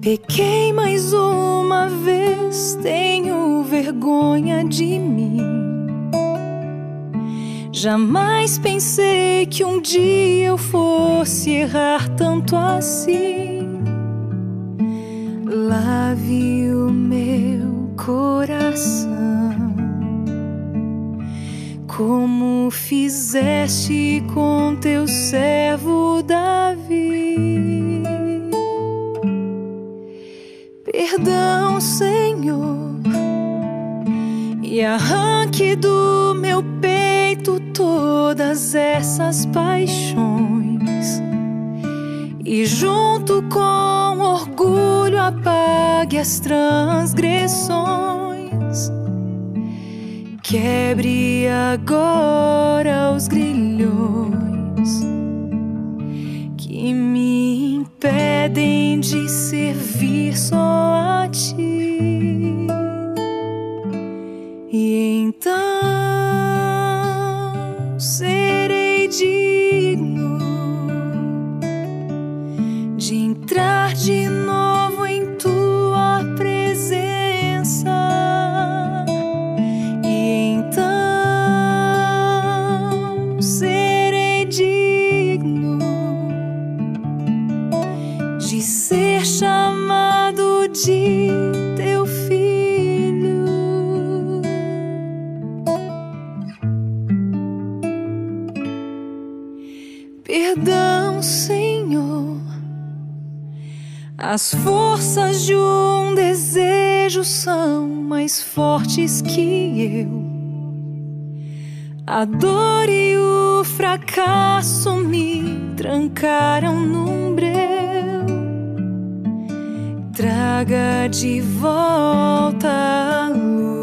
Pequei mais uma vez, tenho vergonha de mim. Jamais pensei que um dia eu fosse errar tanto assim. Lave o meu coração como fizeste com teu servo Davi. Perdão, Senhor, e arranque do meu peito todas essas paixões. E junto com orgulho apague as transgressões Quebre agora os grilhões que me impedem de servir só fortes que eu. A dor e o fracasso me trancaram num breu. Traga de volta a luz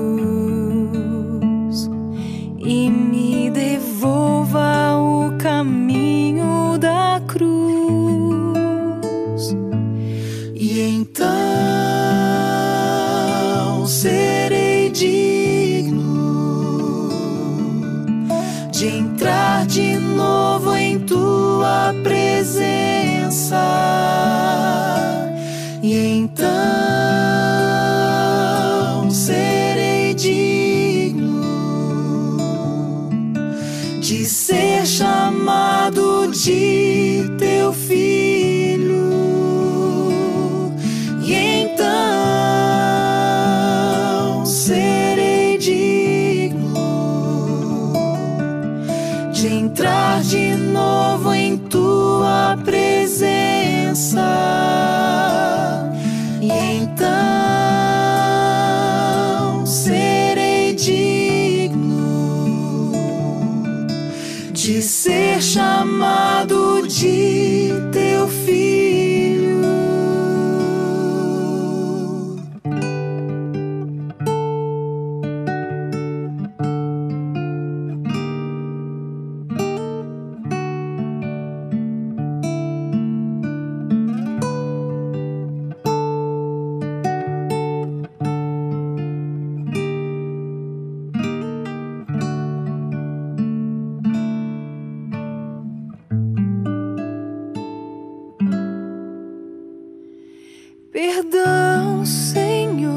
presença. E então serei digno de ser chamado de Perdão, Senhor.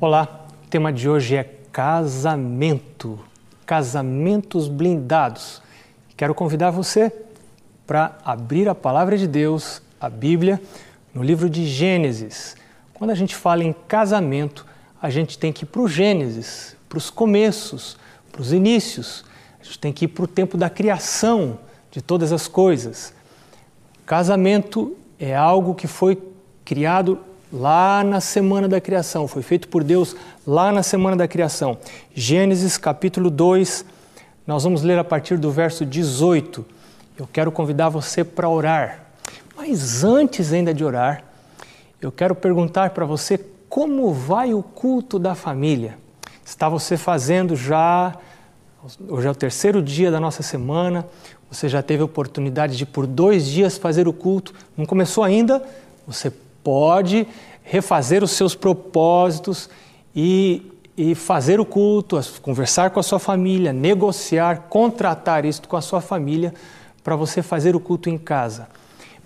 Olá, o tema de hoje é casamento, casamentos blindados. Quero convidar você para abrir a palavra de Deus, a Bíblia, no livro de Gênesis. Quando a gente fala em casamento, a gente tem que ir para o Gênesis, para os começos, para os inícios. A gente tem que ir para o tempo da criação de todas as coisas. Casamento é algo que foi criado lá na semana da criação, foi feito por Deus lá na semana da criação. Gênesis capítulo 2, nós vamos ler a partir do verso 18. Eu quero convidar você para orar. Mas antes ainda de orar, eu quero perguntar para você como vai o culto da família. Está você fazendo já, hoje é o terceiro dia da nossa semana, você já teve a oportunidade de por dois dias fazer o culto, não começou ainda? Você pode refazer os seus propósitos e, e fazer o culto, conversar com a sua família, negociar, contratar isto com a sua família para você fazer o culto em casa.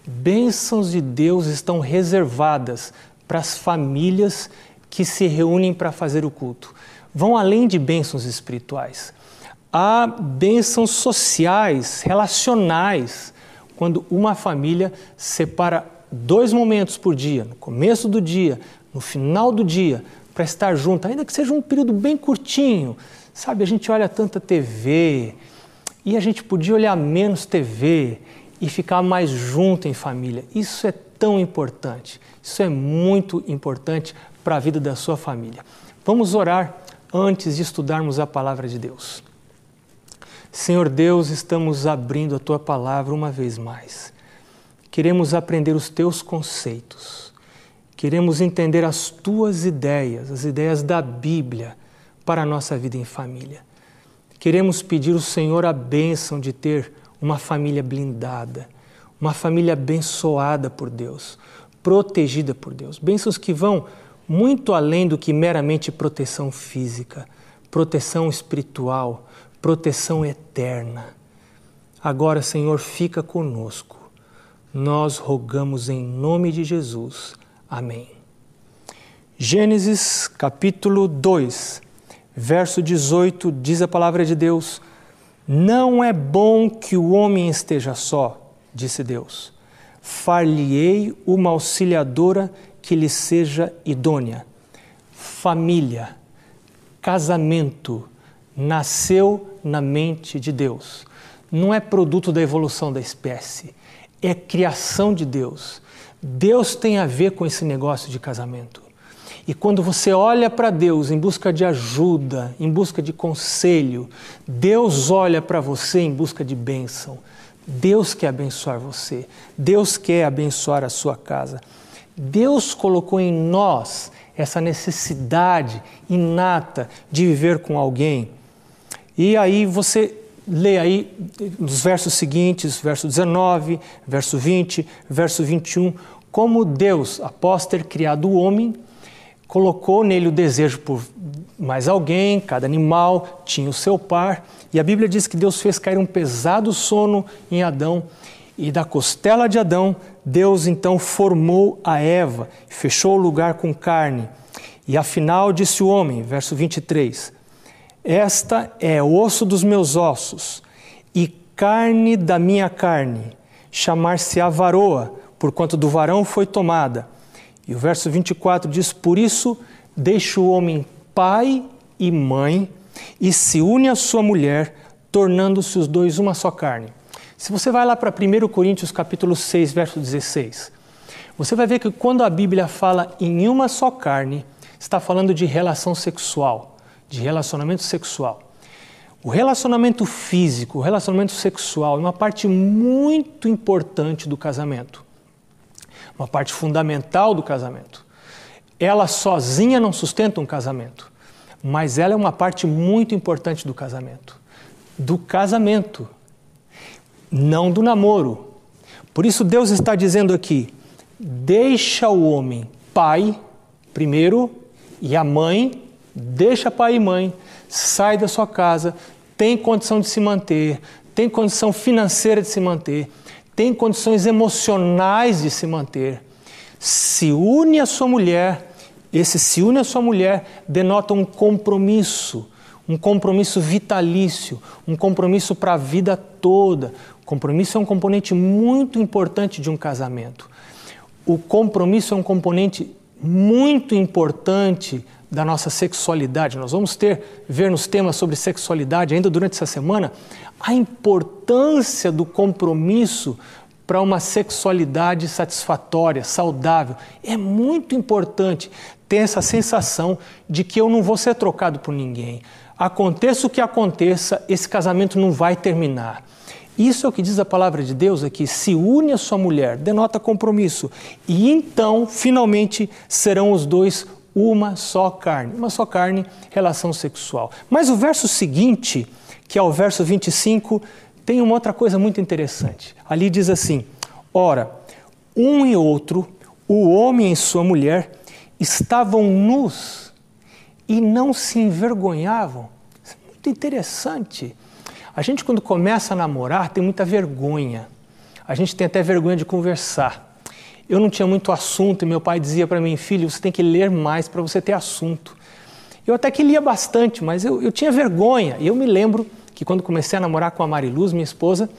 Bênçãos de Deus estão reservadas para as famílias que se reúnem para fazer o culto. Vão além de bênçãos espirituais. Há bênçãos sociais, relacionais, quando uma família separa dois momentos por dia, no começo do dia, no final do dia, para estar junto, ainda que seja um período bem curtinho. Sabe, a gente olha tanta TV e a gente podia olhar menos TV e ficar mais junto em família. Isso é tão importante. Isso é muito importante para a vida da sua família. Vamos orar antes de estudarmos a palavra de Deus. Senhor Deus, estamos abrindo a tua palavra uma vez mais. Queremos aprender os teus conceitos. Queremos entender as tuas ideias, as ideias da Bíblia para a nossa vida em família. Queremos pedir ao Senhor a bênção de ter uma família blindada, uma família abençoada por Deus, protegida por Deus. Bênçãos que vão muito além do que meramente proteção física, proteção espiritual, proteção eterna. Agora, Senhor, fica conosco. Nós rogamos em nome de Jesus. Amém. Gênesis capítulo 2 verso 18, diz a palavra de Deus: Não é bom que o homem esteja só, disse Deus. Far-lhe-ei uma auxiliadora que lhe seja idônea. Família, casamento, nasceu na mente de Deus. Não é produto da evolução da espécie, é criação de Deus. Deus tem a ver com esse negócio de casamento. E quando você olha para Deus em busca de ajuda, em busca de conselho, Deus olha para você em busca de bênção. Deus quer abençoar você, Deus quer abençoar a sua casa. Deus colocou em nós essa necessidade inata de viver com alguém. E aí você lê aí nos versos seguintes, verso 19, verso 20, verso 21, como Deus, após ter criado o homem, colocou nele o desejo por mais alguém, cada animal tinha o seu par, e a Bíblia diz que Deus fez cair um pesado sono em Adão, e da costela de Adão, Deus então formou a Eva, fechou o lugar com carne. E afinal disse o homem, verso 23: Esta é osso dos meus ossos e carne da minha carne, chamar-se-á varoa, porquanto do varão foi tomada. E o verso 24 diz: Por isso deixa o homem pai e mãe e se une à sua mulher, tornando-se os dois uma só carne. Se você vai lá para 1 Coríntios capítulo 6, verso 16, você vai ver que quando a Bíblia fala em uma só carne, está falando de relação sexual, de relacionamento sexual. O relacionamento físico, o relacionamento sexual é uma parte muito importante do casamento uma parte fundamental do casamento. Ela sozinha não sustenta um casamento, mas ela é uma parte muito importante do casamento. Do casamento, não do namoro. Por isso, Deus está dizendo aqui: deixa o homem pai primeiro e a mãe, deixa pai e mãe, sai da sua casa, tem condição de se manter, tem condição financeira de se manter tem condições emocionais de se manter, se une à sua mulher, esse se une à sua mulher denota um compromisso, um compromisso vitalício, um compromisso para a vida toda. O compromisso é um componente muito importante de um casamento. O compromisso é um componente muito importante da nossa sexualidade. Nós vamos ter ver nos temas sobre sexualidade ainda durante essa semana a importância do compromisso para uma sexualidade satisfatória, saudável. É muito importante ter essa sensação de que eu não vou ser trocado por ninguém. Aconteça o que aconteça, esse casamento não vai terminar. Isso é o que diz a palavra de Deus aqui: se une a sua mulher, denota compromisso, e então, finalmente, serão os dois uma só carne. Uma só carne, relação sexual. Mas o verso seguinte, que é o verso 25, tem uma outra coisa muito interessante. Ali diz assim: Ora, um e outro, o homem e sua mulher, estavam nus e não se envergonhavam. Isso é muito interessante. A gente, quando começa a namorar, tem muita vergonha. A gente tem até vergonha de conversar. Eu não tinha muito assunto e meu pai dizia para mim, filho, você tem que ler mais para você ter assunto. Eu até que lia bastante, mas eu, eu tinha vergonha. E eu me lembro que quando comecei a namorar com a Mariluz, minha esposa,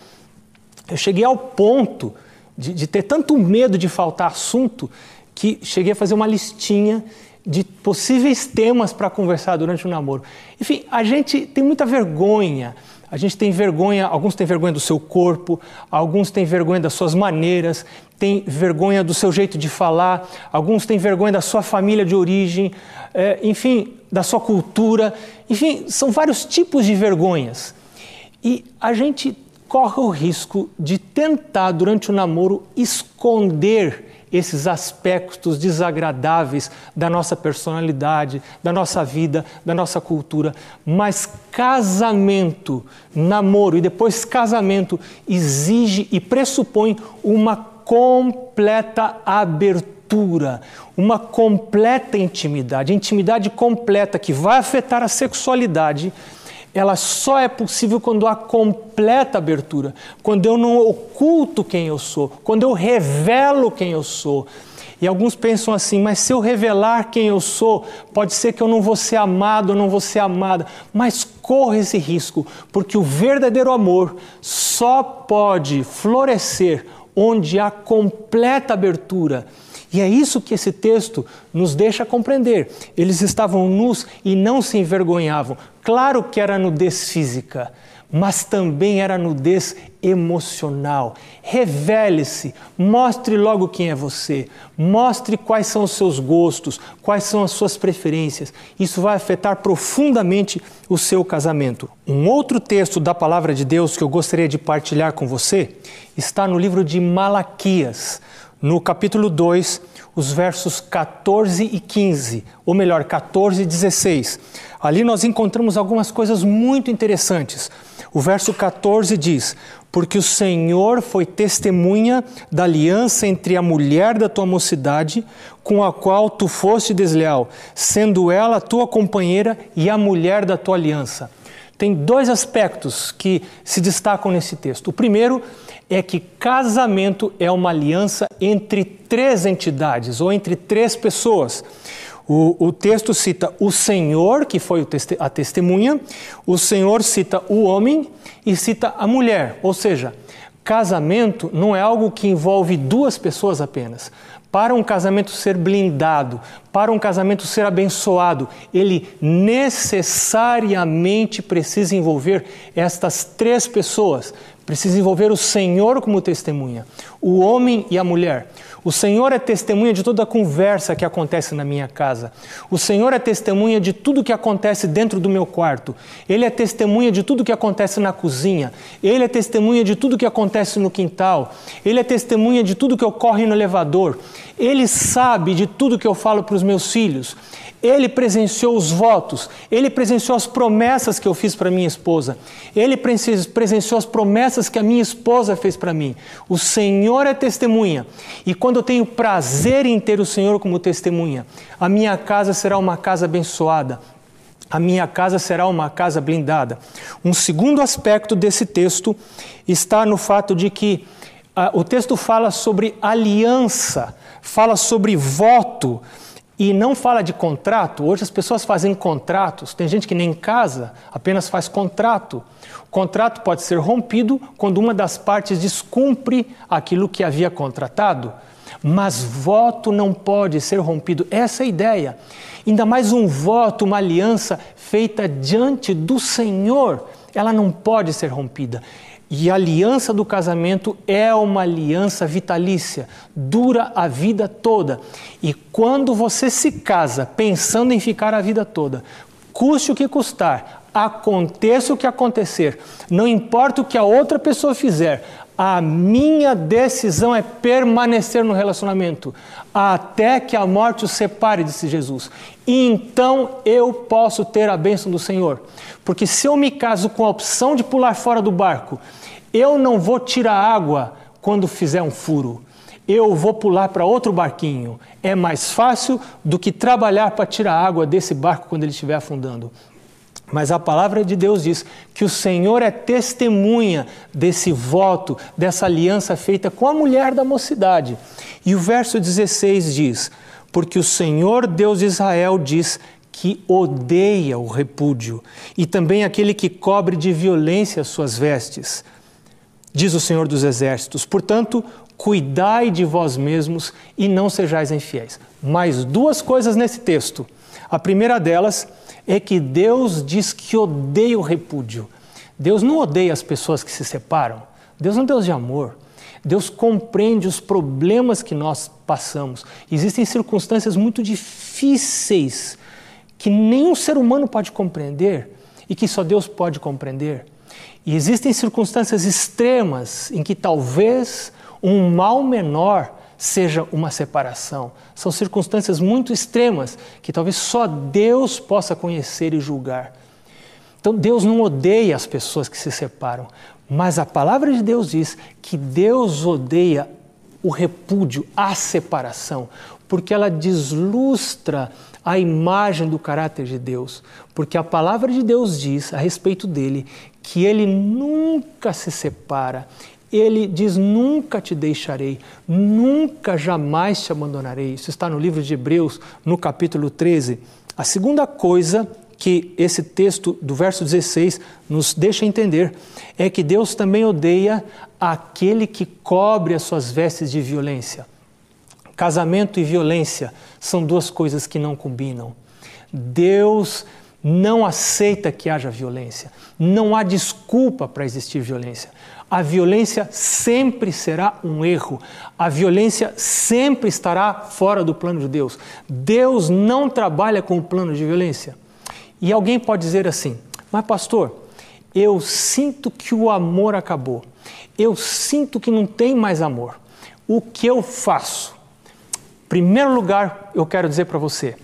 eu cheguei ao ponto de, de ter tanto medo de faltar assunto que cheguei a fazer uma listinha de possíveis temas para conversar durante o namoro. Enfim, a gente tem muita vergonha. A gente tem vergonha, alguns têm vergonha do seu corpo, alguns têm vergonha das suas maneiras, têm vergonha do seu jeito de falar, alguns têm vergonha da sua família de origem, é, enfim, da sua cultura. Enfim, são vários tipos de vergonhas. E a gente corre o risco de tentar, durante o namoro, esconder esses aspectos desagradáveis da nossa personalidade, da nossa vida, da nossa cultura. Mas casamento, namoro e depois casamento exige e pressupõe uma completa abertura, uma completa intimidade, intimidade completa que vai afetar a sexualidade ela só é possível quando há completa abertura, quando eu não oculto quem eu sou, quando eu revelo quem eu sou. E alguns pensam assim, mas se eu revelar quem eu sou, pode ser que eu não vou ser amado, eu não vou ser amada. Mas corra esse risco, porque o verdadeiro amor só pode florescer onde há completa abertura. E é isso que esse texto nos deixa compreender. Eles estavam nus e não se envergonhavam. Claro que era nudez física, mas também era nudez emocional. Revele-se, mostre logo quem é você, mostre quais são os seus gostos, quais são as suas preferências. Isso vai afetar profundamente o seu casamento. Um outro texto da palavra de Deus que eu gostaria de partilhar com você está no livro de Malaquias no capítulo 2, os versos 14 e 15, ou melhor, 14 e 16. Ali nós encontramos algumas coisas muito interessantes. O verso 14 diz: Porque o Senhor foi testemunha da aliança entre a mulher da tua mocidade, com a qual tu foste desleal, sendo ela tua companheira e a mulher da tua aliança. Tem dois aspectos que se destacam nesse texto. O primeiro é que casamento é uma aliança entre três entidades ou entre três pessoas. O, o, texto cita o Senhor, que foi a testemunha, o Senhor cita o homem e cita a mulher. Ou seja, casamento não é algo que envolve duas pessoas apenas. Para um casamento ser blindado, para um casamento ser abençoado, ele necessariamente precisa envolver estas três pessoas Precisa envolver o Senhor como testemunha, o homem e a mulher. O Senhor é testemunha de toda a conversa que acontece na minha casa. O Senhor é testemunha de tudo que acontece dentro do meu quarto. Ele é testemunha de tudo que acontece na cozinha. Ele é testemunha de tudo que acontece no quintal. Ele é testemunha de tudo que ocorre no elevador. Ele sabe de tudo que eu falo para os meus filhos. Ele presenciou os votos, ele presenciou as promessas que eu fiz para minha esposa, ele presenciou as promessas que a minha esposa fez para mim. O Senhor é testemunha, e quando eu tenho prazer em ter o Senhor como testemunha, a minha casa será uma casa abençoada, a minha casa será uma casa blindada. Um segundo aspecto desse texto está no fato de que uh, o texto fala sobre aliança, fala sobre voto e não fala de contrato. Hoje as pessoas fazem contratos. Tem gente que nem casa, apenas faz contrato. O contrato pode ser rompido quando uma das partes descumpre aquilo que havia contratado. Mas voto não pode ser rompido. Essa é a ideia. Ainda mais um voto, uma aliança feita diante do Senhor, ela não pode ser rompida. E a aliança do casamento é uma aliança vitalícia, dura a vida toda. E quando você se casa pensando em ficar a vida toda, custe o que custar, aconteça o que acontecer, não importa o que a outra pessoa fizer, a minha decisão é permanecer no relacionamento até que a morte os separe, disse Jesus. E então eu posso ter a bênção do Senhor. Porque se eu me caso com a opção de pular fora do barco, eu não vou tirar água quando fizer um furo. Eu vou pular para outro barquinho. É mais fácil do que trabalhar para tirar água desse barco quando ele estiver afundando. Mas a palavra de Deus diz que o Senhor é testemunha desse voto, dessa aliança feita com a mulher da mocidade. E o verso 16 diz: Porque o Senhor Deus de Israel diz que odeia o repúdio e também aquele que cobre de violência as suas vestes. Diz o Senhor dos Exércitos: Portanto, cuidai de vós mesmos e não sejais infiéis. Mais duas coisas nesse texto. A primeira delas é que Deus diz que odeia o repúdio. Deus não odeia as pessoas que se separam. Deus é um Deus de amor. Deus compreende os problemas que nós passamos. Existem circunstâncias muito difíceis que nenhum ser humano pode compreender e que só Deus pode compreender. E existem circunstâncias extremas em que talvez um mal menor seja uma separação. São circunstâncias muito extremas que talvez só Deus possa conhecer e julgar. Então Deus não odeia as pessoas que se separam, mas a palavra de Deus diz que Deus odeia o repúdio, a separação, porque ela deslustra a imagem do caráter de Deus, porque a palavra de Deus diz a respeito dele que ele nunca se separa, ele diz: Nunca te deixarei, nunca jamais te abandonarei. Isso está no livro de Hebreus, no capítulo 13. A segunda coisa que esse texto do verso 16 nos deixa entender é que Deus também odeia aquele que cobre as suas vestes de violência. Casamento e violência são duas coisas que não combinam. Deus não aceita que haja violência. Não há desculpa para existir violência a violência sempre será um erro, a violência sempre estará fora do plano de Deus. Deus não trabalha com o plano de violência. E alguém pode dizer assim: Mas, pastor, eu sinto que o amor acabou, eu sinto que não tem mais amor. O que eu faço? Primeiro lugar, eu quero dizer para você: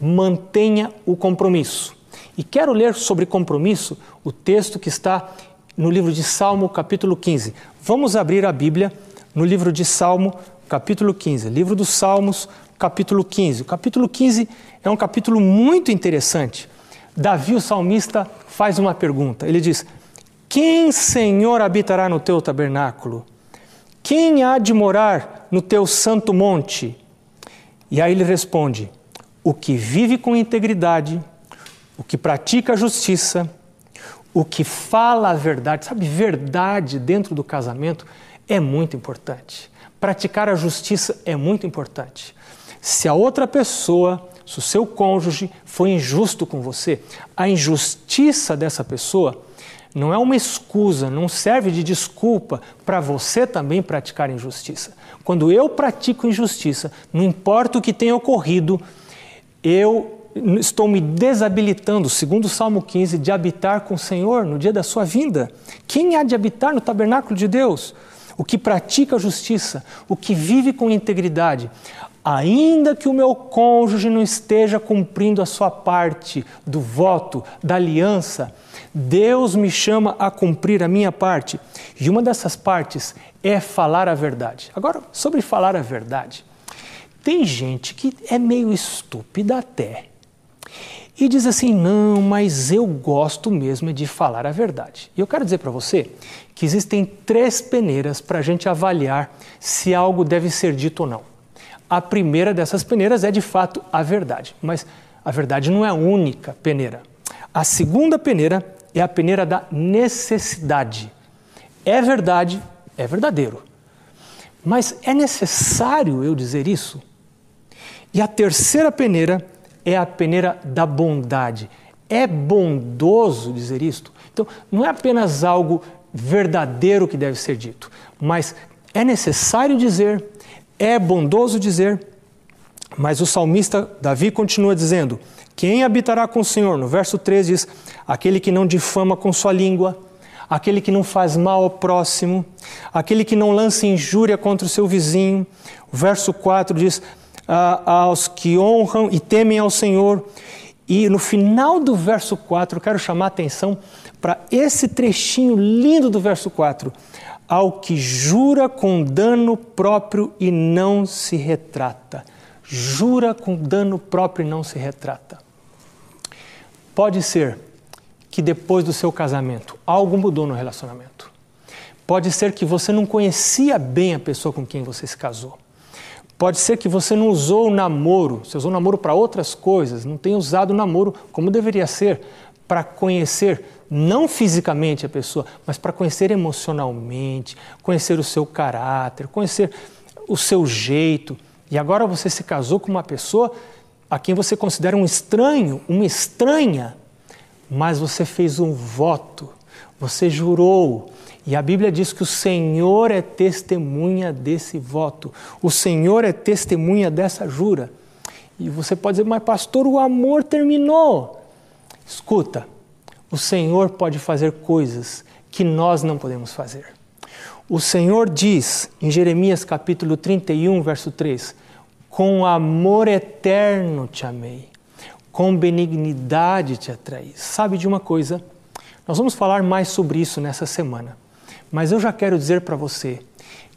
mantenha o compromisso. E quero ler sobre compromisso o texto que está no livro de Salmo, capítulo 15. Vamos abrir a Bíblia no livro de Salmo, capítulo 15. Livro dos Salmos, capítulo 15. O capítulo 15 é um capítulo muito interessante. Davi, o salmista, faz uma pergunta. Ele diz: Quem, Senhor, habitará no teu tabernáculo? Quem há de morar no teu santo monte? E aí ele responde: O que vive com integridade, o que pratica a justiça, o que fala a verdade, sabe, verdade dentro do casamento é muito importante. Praticar a justiça é muito importante. Se a outra pessoa, se o seu cônjuge foi injusto com você, a injustiça dessa pessoa não é uma excusa, não serve de desculpa para você também praticar injustiça. Quando eu pratico injustiça, não importa o que tenha ocorrido, eu estou me desabilitando, segundo o Salmo 15, de habitar com o Senhor no dia da sua vinda. Quem há de habitar no tabernáculo de Deus? O que pratica a justiça, o que vive com integridade. Ainda que o meu cônjuge não esteja cumprindo a sua parte do voto, da aliança, Deus me chama a cumprir a minha parte. E uma dessas partes é falar a verdade. Agora, sobre falar a verdade. Tem gente que é meio estúpida até e diz assim: não, mas eu gosto mesmo de falar a verdade. E eu quero dizer para você que existem três peneiras para a gente avaliar se algo deve ser dito ou não. A primeira dessas peneiras é de fato a verdade, mas a verdade não é a única peneira. A segunda peneira é a peneira da necessidade. É verdade, é verdadeiro. Mas é necessário eu dizer isso? E a terceira peneira é a peneira da bondade. É bondoso dizer isto? Então, não é apenas algo verdadeiro que deve ser dito, mas é necessário dizer, é bondoso dizer. Mas o salmista Davi continua dizendo: Quem habitará com o Senhor? No verso 3 diz: Aquele que não difama com sua língua, aquele que não faz mal ao próximo, aquele que não lança injúria contra o seu vizinho. O verso 4 diz: aos que honram e temem ao Senhor. E no final do verso 4, eu quero chamar a atenção para esse trechinho lindo do verso 4. Ao que jura com dano próprio e não se retrata. Jura com dano próprio e não se retrata. Pode ser que depois do seu casamento algo mudou no relacionamento. Pode ser que você não conhecia bem a pessoa com quem você se casou. Pode ser que você não usou o namoro, você usou o namoro para outras coisas, não tenha usado o namoro como deveria ser, para conhecer não fisicamente a pessoa, mas para conhecer emocionalmente, conhecer o seu caráter, conhecer o seu jeito. E agora você se casou com uma pessoa a quem você considera um estranho, uma estranha, mas você fez um voto, você jurou. E a Bíblia diz que o Senhor é testemunha desse voto, o Senhor é testemunha dessa jura. E você pode dizer, mas pastor, o amor terminou. Escuta, o Senhor pode fazer coisas que nós não podemos fazer. O Senhor diz em Jeremias capítulo 31, verso 3: Com amor eterno te amei, com benignidade te atraí. Sabe de uma coisa? Nós vamos falar mais sobre isso nessa semana, mas eu já quero dizer para você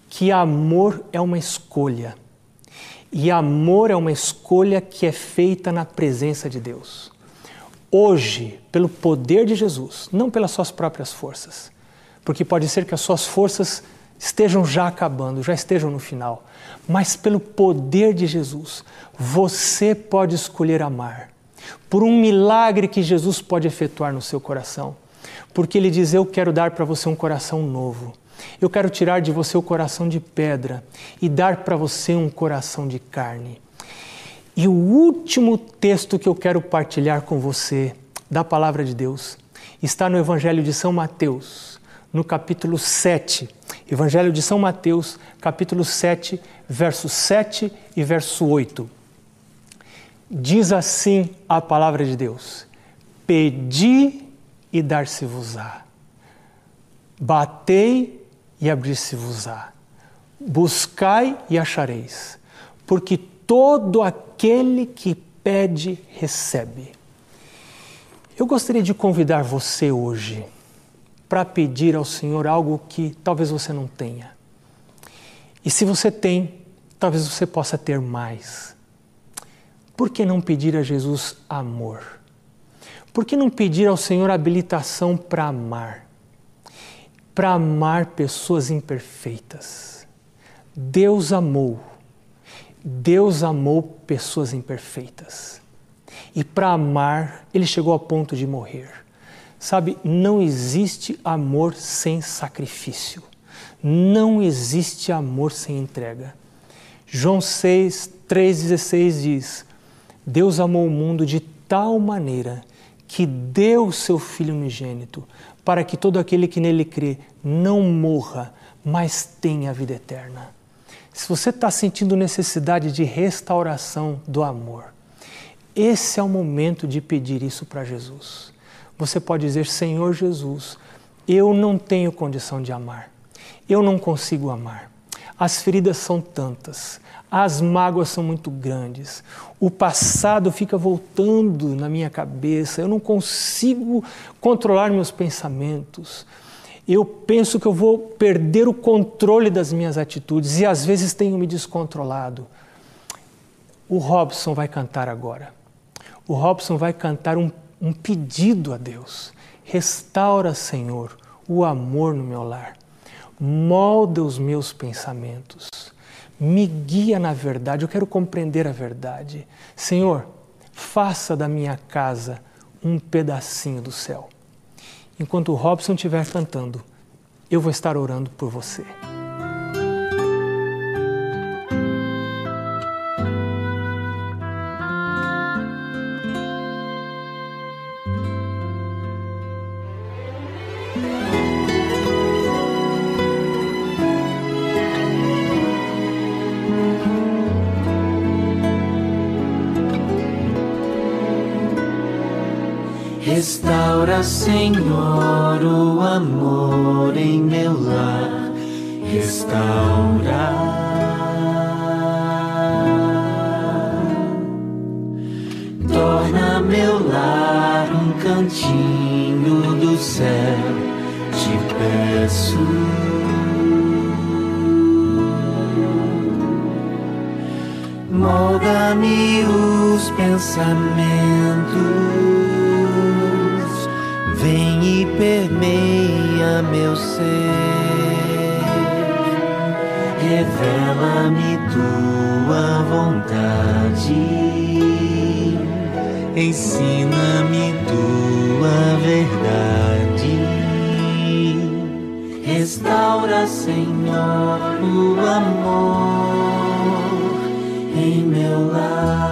que amor é uma escolha. E amor é uma escolha que é feita na presença de Deus. Hoje, pelo poder de Jesus, não pelas suas próprias forças, porque pode ser que as suas forças estejam já acabando, já estejam no final, mas pelo poder de Jesus, você pode escolher amar, por um milagre que Jesus pode efetuar no seu coração, porque Ele diz: Eu quero dar para você um coração novo. Eu quero tirar de você o coração de pedra e dar para você um coração de carne. E o último texto que eu quero partilhar com você da palavra de Deus está no Evangelho de São Mateus, no capítulo 7. Evangelho de São Mateus, capítulo 7, verso 7 e verso 8. Diz assim a palavra de Deus: Pedi e dar-se-vos-á. Batei e abrir-se-vos-á. Buscai e achareis, porque todo aquele que pede, recebe. Eu gostaria de convidar você hoje para pedir ao Senhor algo que talvez você não tenha. E se você tem, talvez você possa ter mais. Por que não pedir a Jesus amor? Por que não pedir ao Senhor habilitação para amar? Para amar pessoas imperfeitas. Deus amou. Deus amou pessoas imperfeitas. E para amar, ele chegou ao ponto de morrer. Sabe, não existe amor sem sacrifício. Não existe amor sem entrega. João 6, 3,16 diz: Deus amou o mundo de tal maneira que deu o seu Filho unigênito, para que todo aquele que nele crê não morra, mas tenha a vida eterna. Se você está sentindo necessidade de restauração do amor, esse é o momento de pedir isso para Jesus. Você pode dizer: Senhor Jesus, eu não tenho condição de amar, eu não consigo amar. As feridas são tantas, as mágoas são muito grandes, o passado fica voltando na minha cabeça, eu não consigo controlar meus pensamentos. Eu penso que eu vou perder o controle das minhas atitudes e às vezes tenho me descontrolado. O Robson vai cantar agora o Robson vai cantar um, um pedido a Deus. Restaura, Senhor, o amor no meu lar. Molda os meus pensamentos. Me guia na verdade. Eu quero compreender a verdade. Senhor, faça da minha casa um pedacinho do céu. Enquanto o Robson estiver cantando, eu vou estar orando por você. Restaura, Senhor, o amor em meu lar. Restaura. Torna meu lar um cantinho do céu. Te peço. Molda-me os pensamentos permeia meu ser. Revela-me tua vontade, ensina-me tua verdade. Restaura, Senhor, o amor em meu lar.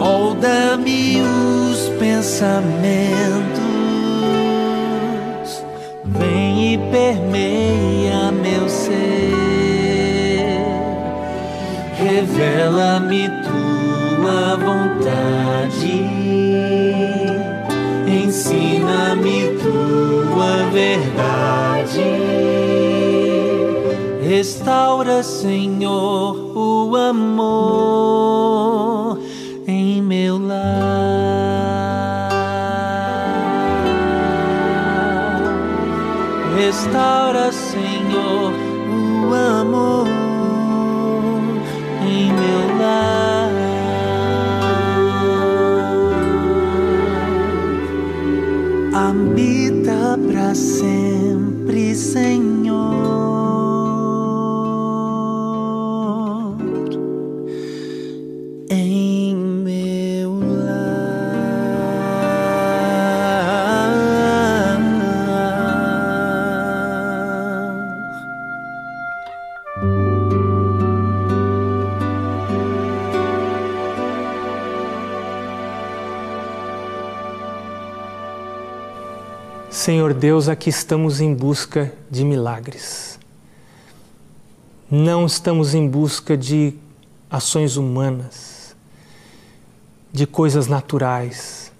Molda-me os pensamentos vem e permeia meu ser. Revela-me tua vontade, ensina-me tua verdade. Restaura, Senhor, o amor Restaura, Senhor, o amor em meu lar. Habita para sempre, Senhor. Senhor Deus, aqui estamos em busca de milagres. Não estamos em busca de ações humanas, de coisas naturais,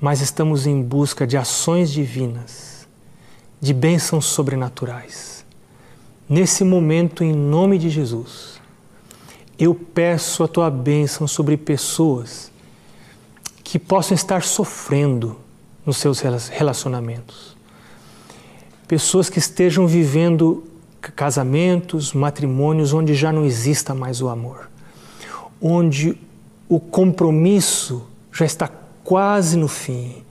mas estamos em busca de ações divinas, de bênçãos sobrenaturais. Nesse momento, em nome de Jesus, eu peço a tua bênção sobre pessoas que possam estar sofrendo nos seus relacionamentos. Pessoas que estejam vivendo casamentos, matrimônios onde já não exista mais o amor, onde o compromisso já está quase no fim,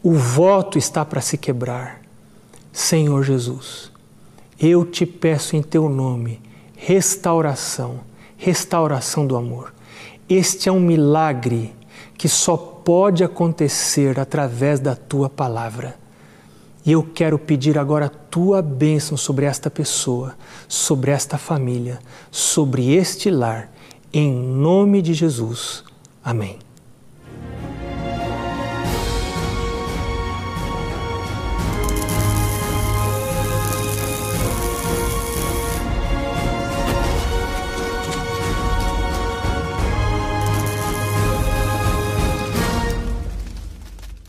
o voto está para se quebrar. Senhor Jesus, eu te peço em teu nome restauração, restauração do amor. Este é um milagre que só pode acontecer através da tua palavra. E eu quero pedir agora a tua bênção sobre esta pessoa, sobre esta família, sobre este lar, em nome de Jesus. Amém.